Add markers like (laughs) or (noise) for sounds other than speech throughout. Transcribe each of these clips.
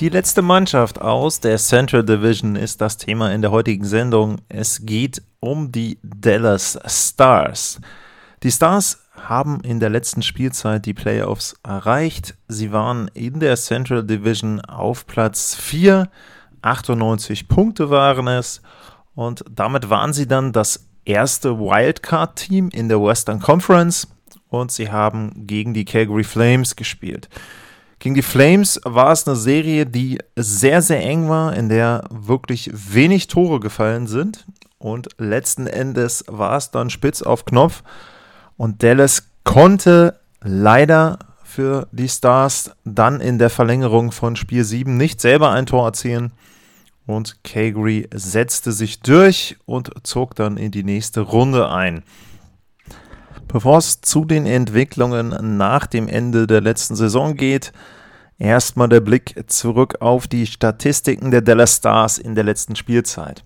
Die letzte Mannschaft aus der Central Division ist das Thema in der heutigen Sendung. Es geht um die Dallas Stars. Die Stars haben in der letzten Spielzeit die Playoffs erreicht. Sie waren in der Central Division auf Platz 4. 98 Punkte waren es. Und damit waren sie dann das erste Wildcard-Team in der Western Conference. Und sie haben gegen die Calgary Flames gespielt. Gegen die Flames war es eine Serie, die sehr, sehr eng war, in der wirklich wenig Tore gefallen sind. Und letzten Endes war es dann spitz auf Knopf. Und Dallas konnte leider für die Stars dann in der Verlängerung von Spiel 7 nicht selber ein Tor erzielen. Und Calgary setzte sich durch und zog dann in die nächste Runde ein. Bevor es zu den Entwicklungen nach dem Ende der letzten Saison geht, erstmal der Blick zurück auf die Statistiken der Dallas Stars in der letzten Spielzeit.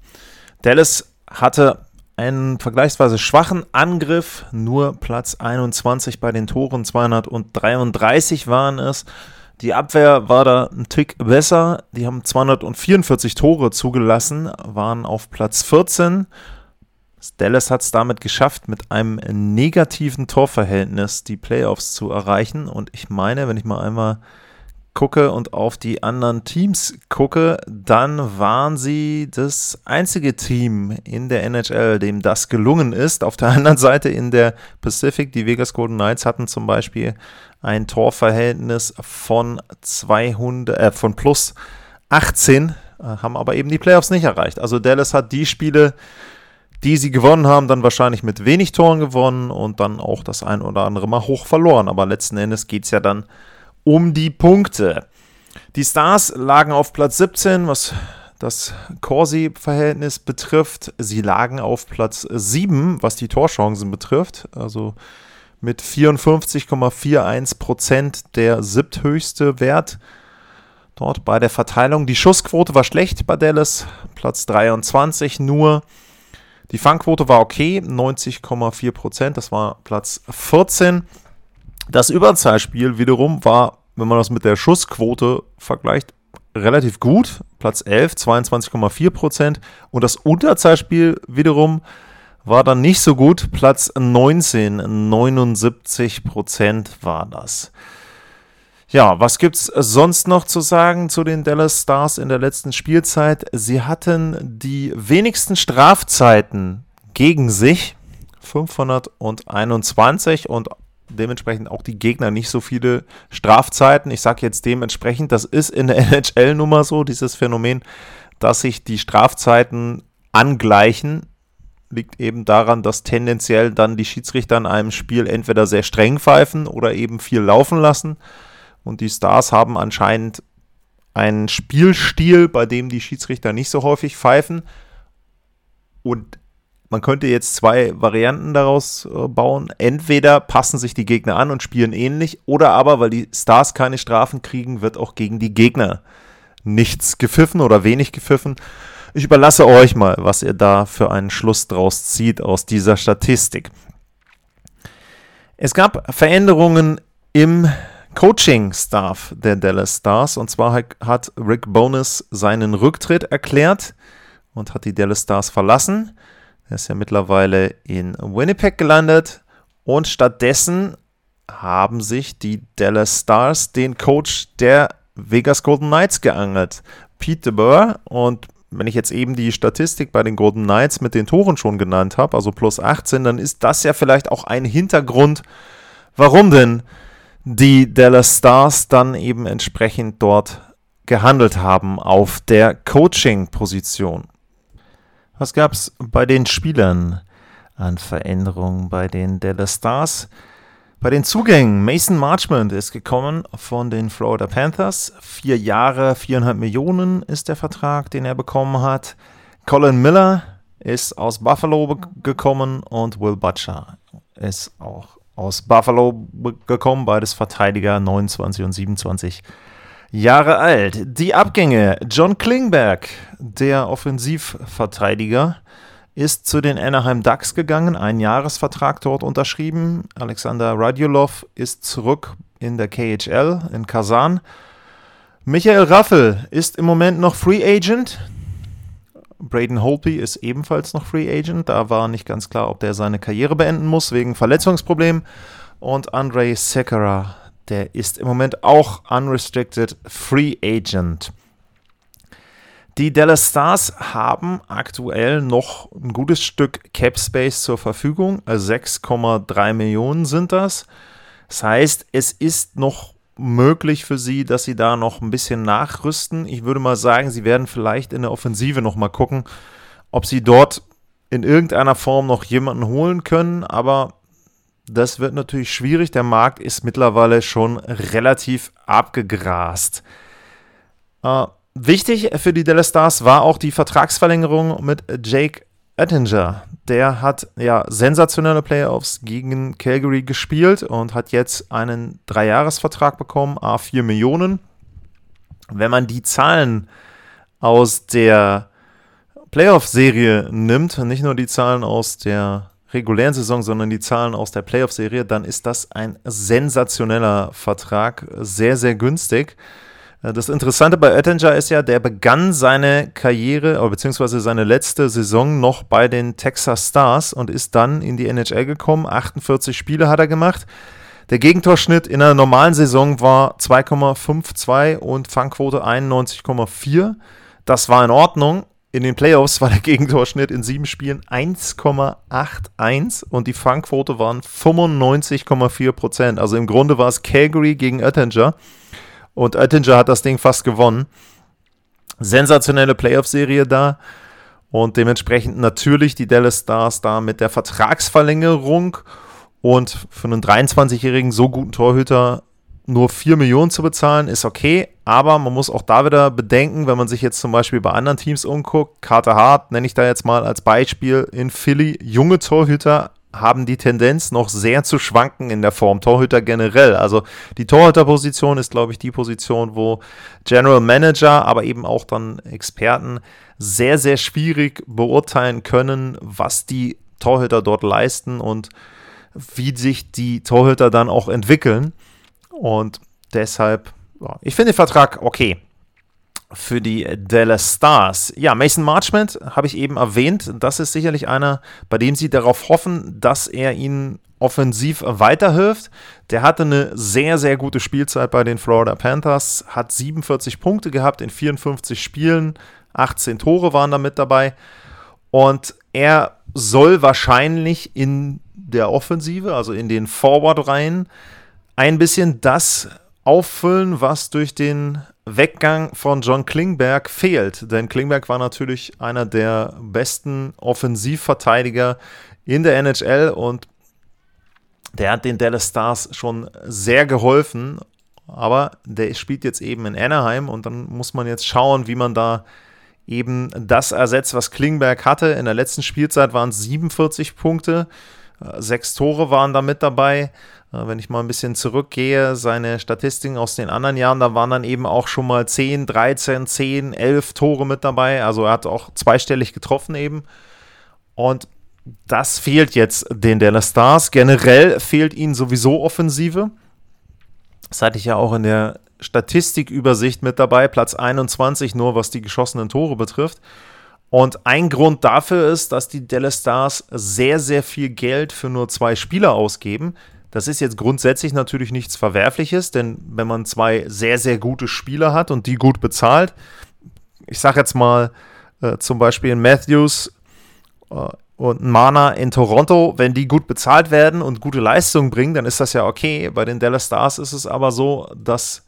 Dallas hatte einen vergleichsweise schwachen Angriff, nur Platz 21 bei den Toren, 233 waren es. Die Abwehr war da ein Tick besser, die haben 244 Tore zugelassen, waren auf Platz 14 Dallas hat es damit geschafft, mit einem negativen Torverhältnis die Playoffs zu erreichen. Und ich meine, wenn ich mal einmal gucke und auf die anderen Teams gucke, dann waren sie das einzige Team in der NHL, dem das gelungen ist. Auf der (laughs) anderen Seite in der Pacific, die Vegas Golden Knights hatten zum Beispiel ein Torverhältnis von 200, äh, von plus 18, äh, haben aber eben die Playoffs nicht erreicht. Also Dallas hat die Spiele die sie gewonnen haben, dann wahrscheinlich mit wenig Toren gewonnen und dann auch das ein oder andere Mal hoch verloren. Aber letzten Endes geht es ja dann um die Punkte. Die Stars lagen auf Platz 17, was das Corsi-Verhältnis betrifft. Sie lagen auf Platz 7, was die Torchancen betrifft. Also mit 54,41 Prozent der siebthöchste Wert dort bei der Verteilung. Die Schussquote war schlecht bei Dallas, Platz 23 nur. Die Fangquote war okay, 90,4 Prozent, das war Platz 14. Das Überzahlspiel wiederum war, wenn man das mit der Schussquote vergleicht, relativ gut, Platz 11, 22,4 Prozent. Und das Unterzahlspiel wiederum war dann nicht so gut, Platz 19, 79 Prozent war das. Ja, was gibt's sonst noch zu sagen zu den Dallas Stars in der letzten Spielzeit? Sie hatten die wenigsten Strafzeiten gegen sich, 521 und dementsprechend auch die Gegner nicht so viele Strafzeiten. Ich sage jetzt dementsprechend, das ist in der NHL nun mal so, dieses Phänomen, dass sich die Strafzeiten angleichen, liegt eben daran, dass tendenziell dann die Schiedsrichter in einem Spiel entweder sehr streng pfeifen oder eben viel laufen lassen. Und die Stars haben anscheinend einen Spielstil, bei dem die Schiedsrichter nicht so häufig pfeifen. Und man könnte jetzt zwei Varianten daraus äh, bauen. Entweder passen sich die Gegner an und spielen ähnlich, oder aber, weil die Stars keine Strafen kriegen, wird auch gegen die Gegner nichts gepfiffen oder wenig gepfiffen. Ich überlasse euch mal, was ihr da für einen Schluss draus zieht aus dieser Statistik. Es gab Veränderungen im Coaching-Staff der Dallas Stars. Und zwar hat Rick Bonus seinen Rücktritt erklärt und hat die Dallas Stars verlassen. Er ist ja mittlerweile in Winnipeg gelandet. Und stattdessen haben sich die Dallas Stars den Coach der Vegas Golden Knights geangelt. Pete DeBoer. Und wenn ich jetzt eben die Statistik bei den Golden Knights mit den Toren schon genannt habe, also plus 18, dann ist das ja vielleicht auch ein Hintergrund, warum denn die Dallas Stars dann eben entsprechend dort gehandelt haben auf der Coaching-Position. Was gab es bei den Spielern an Veränderungen bei den Dallas Stars? Bei den Zugängen, Mason Marchment ist gekommen von den Florida Panthers. Vier Jahre, viereinhalb Millionen ist der Vertrag, den er bekommen hat. Colin Miller ist aus Buffalo gekommen und Will Butcher ist auch aus Buffalo gekommen, beides Verteidiger, 29 und 27 Jahre alt. Die Abgänge, John Klingberg, der Offensivverteidiger, ist zu den Anaheim Ducks gegangen, einen Jahresvertrag dort unterschrieben. Alexander Radulov ist zurück in der KHL in Kasan. Michael Raffel ist im Moment noch Free Agent. Braden Holtby ist ebenfalls noch Free Agent. Da war nicht ganz klar, ob der seine Karriere beenden muss wegen Verletzungsproblemen. Und Andrei Sekera, der ist im Moment auch unrestricted Free Agent. Die Dallas Stars haben aktuell noch ein gutes Stück Cap Space zur Verfügung. 6,3 Millionen sind das. Das heißt, es ist noch möglich für sie, dass sie da noch ein bisschen nachrüsten. Ich würde mal sagen, sie werden vielleicht in der Offensive noch mal gucken, ob sie dort in irgendeiner Form noch jemanden holen können, aber das wird natürlich schwierig. Der Markt ist mittlerweile schon relativ abgegrast. Äh, wichtig für die Dallas Stars war auch die Vertragsverlängerung mit Jake Ettinger, der hat ja sensationelle Playoffs gegen Calgary gespielt und hat jetzt einen Dreijahresvertrag bekommen, A4 Millionen. Wenn man die Zahlen aus der Playoff-Serie nimmt, nicht nur die Zahlen aus der regulären Saison, sondern die Zahlen aus der Playoff-Serie, dann ist das ein sensationeller Vertrag, sehr, sehr günstig. Äh, das Interessante bei Oettinger ist ja, der begann seine Karriere, beziehungsweise seine letzte Saison noch bei den Texas Stars und ist dann in die NHL gekommen. 48 Spiele hat er gemacht. Der Gegentorschnitt in einer normalen Saison war 2,52 und Fangquote 91,4. Das war in Ordnung. In den Playoffs war der Gegentorschnitt in sieben Spielen 1,81 und die Fangquote waren 95,4 Prozent. Also im Grunde war es Calgary gegen Oettinger. Und Oettinger hat das Ding fast gewonnen. Sensationelle Playoff-Serie da. Und dementsprechend natürlich die Dallas Stars da mit der Vertragsverlängerung und für einen 23-jährigen so guten Torhüter nur 4 Millionen zu bezahlen, ist okay. Aber man muss auch da wieder bedenken, wenn man sich jetzt zum Beispiel bei anderen Teams umguckt, Carter Hart nenne ich da jetzt mal als Beispiel in Philly, junge Torhüter, haben die Tendenz noch sehr zu schwanken in der Form. Torhüter generell. Also die Torhüterposition ist, glaube ich, die Position, wo General Manager, aber eben auch dann Experten sehr, sehr schwierig beurteilen können, was die Torhüter dort leisten und wie sich die Torhüter dann auch entwickeln. Und deshalb, ja, ich finde den Vertrag okay für die Dallas Stars. Ja, Mason Marchment habe ich eben erwähnt. Das ist sicherlich einer, bei dem sie darauf hoffen, dass er ihnen offensiv weiterhilft. Der hatte eine sehr, sehr gute Spielzeit bei den Florida Panthers, hat 47 Punkte gehabt in 54 Spielen, 18 Tore waren da mit dabei. Und er soll wahrscheinlich in der Offensive, also in den Forward-Reihen, ein bisschen das auffüllen, was durch den Weggang von John Klingberg fehlt. Denn Klingberg war natürlich einer der besten Offensivverteidiger in der NHL und der hat den Dallas Stars schon sehr geholfen. Aber der spielt jetzt eben in Anaheim und dann muss man jetzt schauen, wie man da eben das ersetzt, was Klingberg hatte. In der letzten Spielzeit waren es 47 Punkte, sechs Tore waren da mit dabei. Äh, wenn ich mal ein bisschen zurückgehe, seine Statistiken aus den anderen Jahren, da waren dann eben auch schon mal 10, 13, 10, 11 Tore mit dabei. Also er hat auch zweistellig getroffen eben. Und das fehlt jetzt den Dallas Stars. Generell fehlt ihnen sowieso Offensive. Das hatte ich ja auch in der Statistikübersicht mit dabei. Platz 21 nur, was die geschossenen Tore betrifft. Und ein Grund dafür ist, dass die Dallas Stars sehr, sehr viel Geld für nur zwei Spieler ausgeben. Das ist jetzt grundsätzlich natürlich nichts Verwerfliches, denn wenn man zwei sehr, sehr gute Spieler hat und die gut bezahlt, ich sage jetzt mal äh, zum Beispiel Matthews äh, und Mana in Toronto, wenn die gut bezahlt werden und gute Leistungen bringen, dann ist das ja okay. Bei den Dallas Stars ist es aber so, dass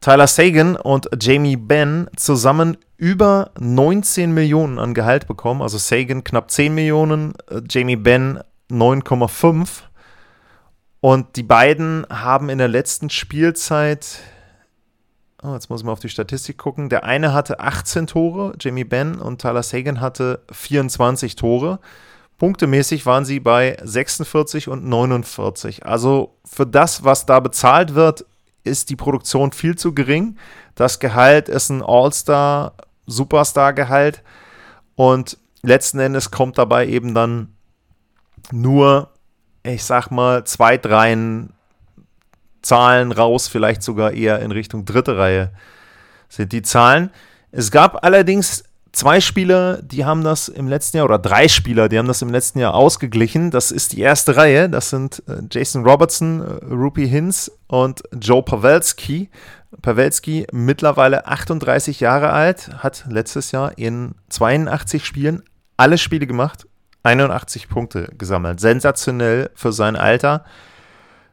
Tyler Sagan und Jamie Benn zusammen über 19 Millionen an Gehalt bekommen. Also Sagan knapp 10 Millionen, äh, Jamie Benn 9,5 und die beiden haben in der letzten Spielzeit oh, jetzt muss mal auf die Statistik gucken, der eine hatte 18 Tore, Jimmy Ben, und Tyler Sagan hatte 24 Tore. Punktemäßig waren sie bei 46 und 49. Also für das, was da bezahlt wird, ist die Produktion viel zu gering. Das Gehalt ist ein All-Star, Superstar-Gehalt. Und letzten Endes kommt dabei eben dann nur, ich sag mal, zwei, drei Zahlen raus, vielleicht sogar eher in Richtung dritte Reihe sind die Zahlen. Es gab allerdings zwei Spieler, die haben das im letzten Jahr, oder drei Spieler, die haben das im letzten Jahr ausgeglichen. Das ist die erste Reihe. Das sind äh, Jason Robertson, äh, Rupi Hinz und Joe Pavelski. Pavelski mittlerweile 38 Jahre alt, hat letztes Jahr in 82 Spielen alle Spiele gemacht, 81 Punkte gesammelt. Sensationell für sein Alter.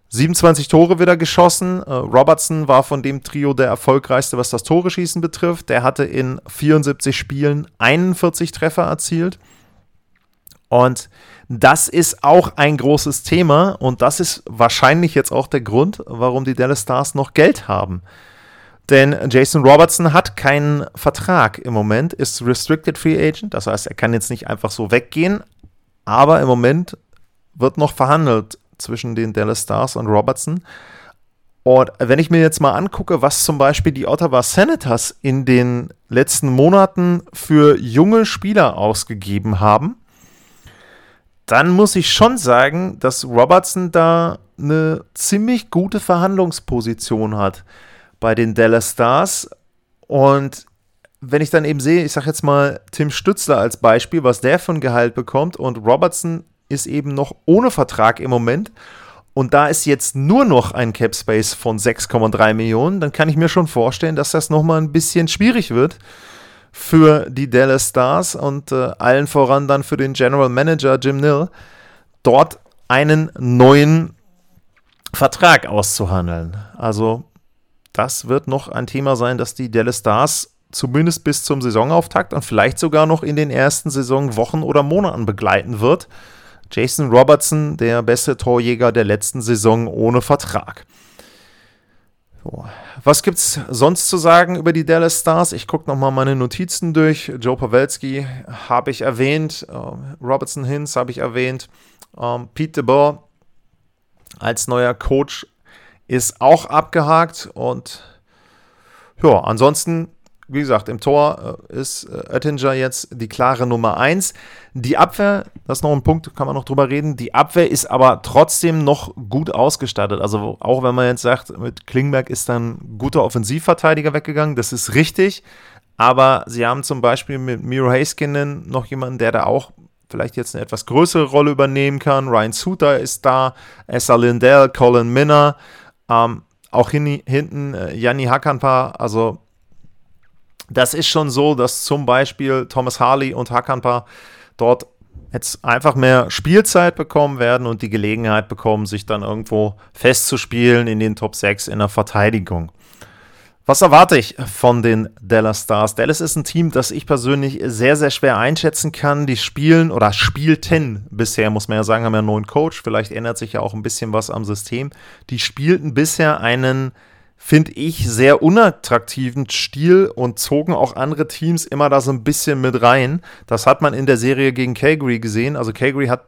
27 Tore wieder geschossen. Uh, Robertson war von dem Trio der erfolgreichste, was das Tore-Schießen betrifft. Der hatte in 74 Spielen 41 Treffer erzielt. Und das ist auch ein großes Thema und das ist wahrscheinlich jetzt auch der Grund, warum die Dallas Stars noch Geld haben. Denn Jason Robertson hat keinen Vertrag im Moment, ist Restricted Free Agent, das heißt, er kann jetzt nicht einfach so weggehen, aber im Moment wird noch verhandelt zwischen den Dallas Stars und Robertson. Und wenn ich mir jetzt mal angucke, was zum Beispiel die Ottawa Senators in den letzten Monaten für junge Spieler ausgegeben haben, dann muss ich schon sagen, dass Robertson da eine ziemlich gute Verhandlungsposition hat bei den Dallas Stars. Und wenn ich dann eben sehe, ich sage jetzt mal Tim Stützler als Beispiel, was der von Gehalt bekommt und Robertson ist eben noch ohne Vertrag im Moment. Und da ist jetzt nur noch ein Cap Space von 6,3 Millionen, dann kann ich mir schon vorstellen, dass das nochmal ein bisschen schwierig wird für die Dallas Stars und äh, allen voran dann für den General Manager Jim Nill, dort einen neuen Vertrag auszuhandeln. Also das wird noch ein Thema sein, dass die Dallas Stars zumindest bis zum Saisonauftakt und vielleicht sogar noch in den ersten Saisonwochen oder Monaten begleiten wird. Jason Robertson, der beste Torjäger der letzten Saison ohne Vertrag. Was es sonst zu sagen über die Dallas Stars? Ich gucke nochmal meine Notizen durch. Joe Pavelski habe ich erwähnt, uh, Robertson Hinz habe ich erwähnt, ähm, Pete DeBoer als neuer Coach ist auch abgehakt und ja, ansonsten wie gesagt, im Tor äh, ist äh, Oettinger jetzt die klare Nummer 1. Die Abwehr, das ist noch ein Punkt, kann man noch drüber reden. Die Abwehr ist aber trotzdem noch gut ausgestattet. Also auch wenn man jetzt sagt, mit Klingberg ist dann ein guter Offensivverteidiger weggegangen, das ist richtig. Aber sie haben zum Beispiel mit Miro Haskinen noch jemanden, der da auch vielleicht jetzt eine etwas größere Rolle übernehmen kann. Ryan Suter ist da, Essa Lindell, Colin Minner, ähm, auch hin, hinten äh, Janni Hakanpa, also das ist schon so, dass zum Beispiel Thomas Harley und Hakanpa dort jetzt einfach mehr Spielzeit bekommen werden und die Gelegenheit bekommen, sich dann irgendwo festzuspielen in den Top 6 in der Verteidigung. Was erwarte ich von den Dallas Stars? Dallas ist ein Team, das ich persönlich sehr, sehr schwer einschätzen kann. Die spielen oder spielten bisher, muss man ja sagen, haben ja einen neuen Coach. Vielleicht ändert sich ja auch ein bisschen was am System. Die spielten bisher einen finde ich, sehr unattraktiven Stil und zogen auch andere Teams immer da so ein bisschen mit rein. Das hat man in der Serie gegen Calgary gesehen. Also Calgary hat,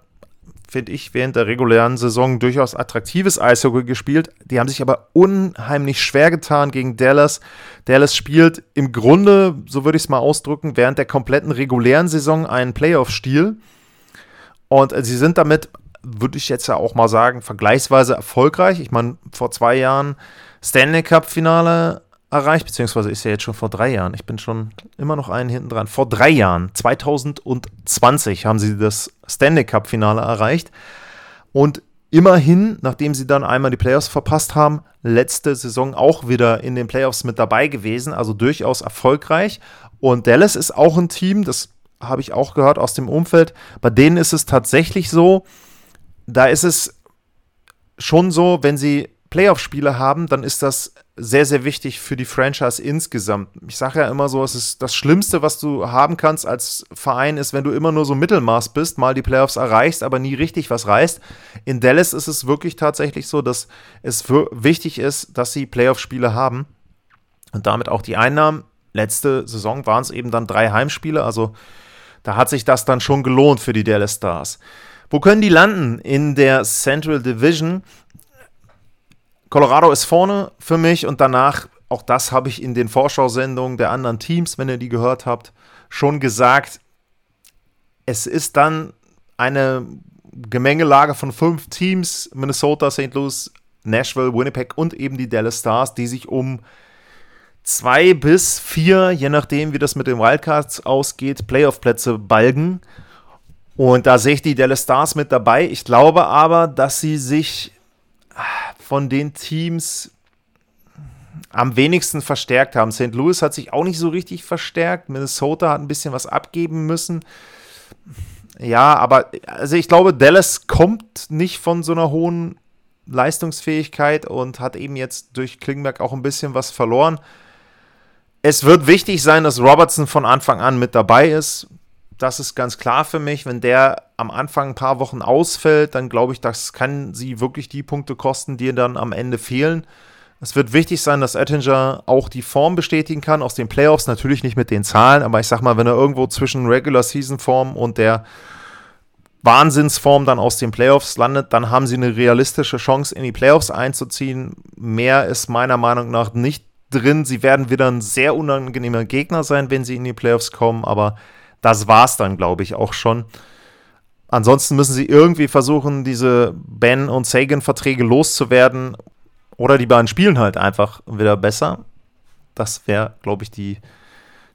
finde ich, während der regulären Saison durchaus attraktives Eishockey gespielt. Die haben sich aber unheimlich schwer getan gegen Dallas. Dallas spielt im Grunde, so würde ich es mal ausdrücken, während der kompletten regulären Saison einen Playoff-Stil. Und sie sind damit, würde ich jetzt ja auch mal sagen, vergleichsweise erfolgreich. Ich meine, vor zwei Jahren Stanley Cup-Finale erreicht, beziehungsweise ist ja jetzt schon vor drei Jahren. Ich bin schon immer noch einen hinten dran. Vor drei Jahren, 2020, haben sie das Stanley Cup-Finale erreicht. Und immerhin, nachdem sie dann einmal die Playoffs verpasst haben, letzte Saison auch wieder in den Playoffs mit dabei gewesen, also durchaus erfolgreich. Und Dallas ist auch ein Team, das habe ich auch gehört aus dem Umfeld. Bei denen ist es tatsächlich so, da ist es schon so, wenn sie Playoff-Spiele haben, dann ist das sehr, sehr wichtig für die Franchise insgesamt. Ich sage ja immer so, es ist das Schlimmste, was du haben kannst als Verein, ist, wenn du immer nur so Mittelmaß bist, mal die Playoffs erreichst, aber nie richtig was reißt. In Dallas ist es wirklich tatsächlich so, dass es wichtig ist, dass sie Playoff-Spiele haben. und damit auch die Einnahmen. Letzte Saison waren es eben dann drei Heimspiele, also da hat sich das dann schon gelohnt für die Dallas Stars. Wo können die landen in der Central Division? Colorado ist vorne für mich und danach, auch das habe ich in den Vorschau-Sendungen der anderen Teams, wenn ihr die gehört habt, schon gesagt. Es ist dann eine Gemengelage von fünf Teams: Minnesota, St. Louis, Nashville, Winnipeg und eben die Dallas Stars, die sich um zwei bis vier, je nachdem, wie das mit den Wildcards ausgeht, Playoff-Plätze balgen. Und da sehe ich die Dallas Stars mit dabei. Ich glaube aber, dass sie sich von den Teams am wenigsten verstärkt haben. St. Louis hat sich auch nicht so richtig verstärkt. Minnesota hat ein bisschen was abgeben müssen. Ja, aber also ich glaube, Dallas kommt nicht von so einer hohen Leistungsfähigkeit und hat eben jetzt durch Klingberg auch ein bisschen was verloren. Es wird wichtig sein, dass Robertson von Anfang an mit dabei ist. Das ist ganz klar für mich. Wenn der am Anfang ein paar Wochen ausfällt, dann glaube ich, das kann sie wirklich die Punkte kosten, die dann am Ende fehlen. Es wird wichtig sein, dass Ettinger auch die Form bestätigen kann aus den Playoffs. Natürlich nicht mit den Zahlen, aber ich sag mal, wenn er irgendwo zwischen Regular Season Form und der Wahnsinnsform dann aus den Playoffs landet, dann haben sie eine realistische Chance, in die Playoffs einzuziehen. Mehr ist meiner Meinung nach nicht drin. Sie werden wieder ein sehr unangenehmer Gegner sein, wenn sie in die Playoffs kommen, aber das war's dann, glaube ich, auch schon. Ansonsten müssen sie irgendwie versuchen, diese Ben- und Sagan-Verträge loszuwerden. Oder die beiden spielen halt einfach wieder besser. Das wäre, glaube ich, die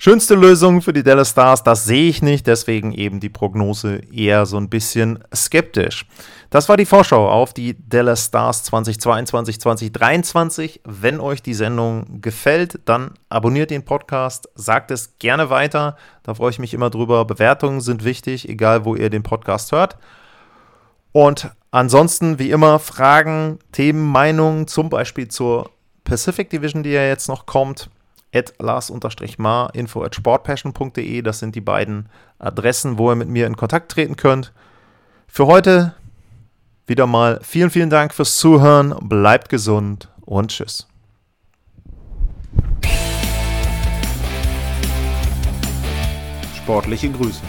schönste Lösung für die Dallas Stars. Das sehe ich nicht, deswegen eben die Prognose eher so ein bisschen skeptisch. Das war die Vorschau auf die Dallas Stars 2022, 2023. Wenn euch die Sendung gefällt, dann abonniert den Podcast, sagt es gerne weiter. Da freue ich mich immer drüber. Bewertungen sind wichtig, egal wo ihr den Podcast hört. Und ansonsten, wie immer, Fragen, Themen, Meinungen, zum Beispiel zur Pacific Division, die ja jetzt noch kommt. At Lars-Mar, info at sportpassion.de. Das sind die beiden Adressen, wo ihr mit mir in Kontakt treten könnt. Für heute wieder mal vielen, vielen Dank fürs Zuhören. Bleibt gesund und tschüss. Sportliche Grüße.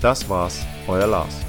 Das war's, euer Lars.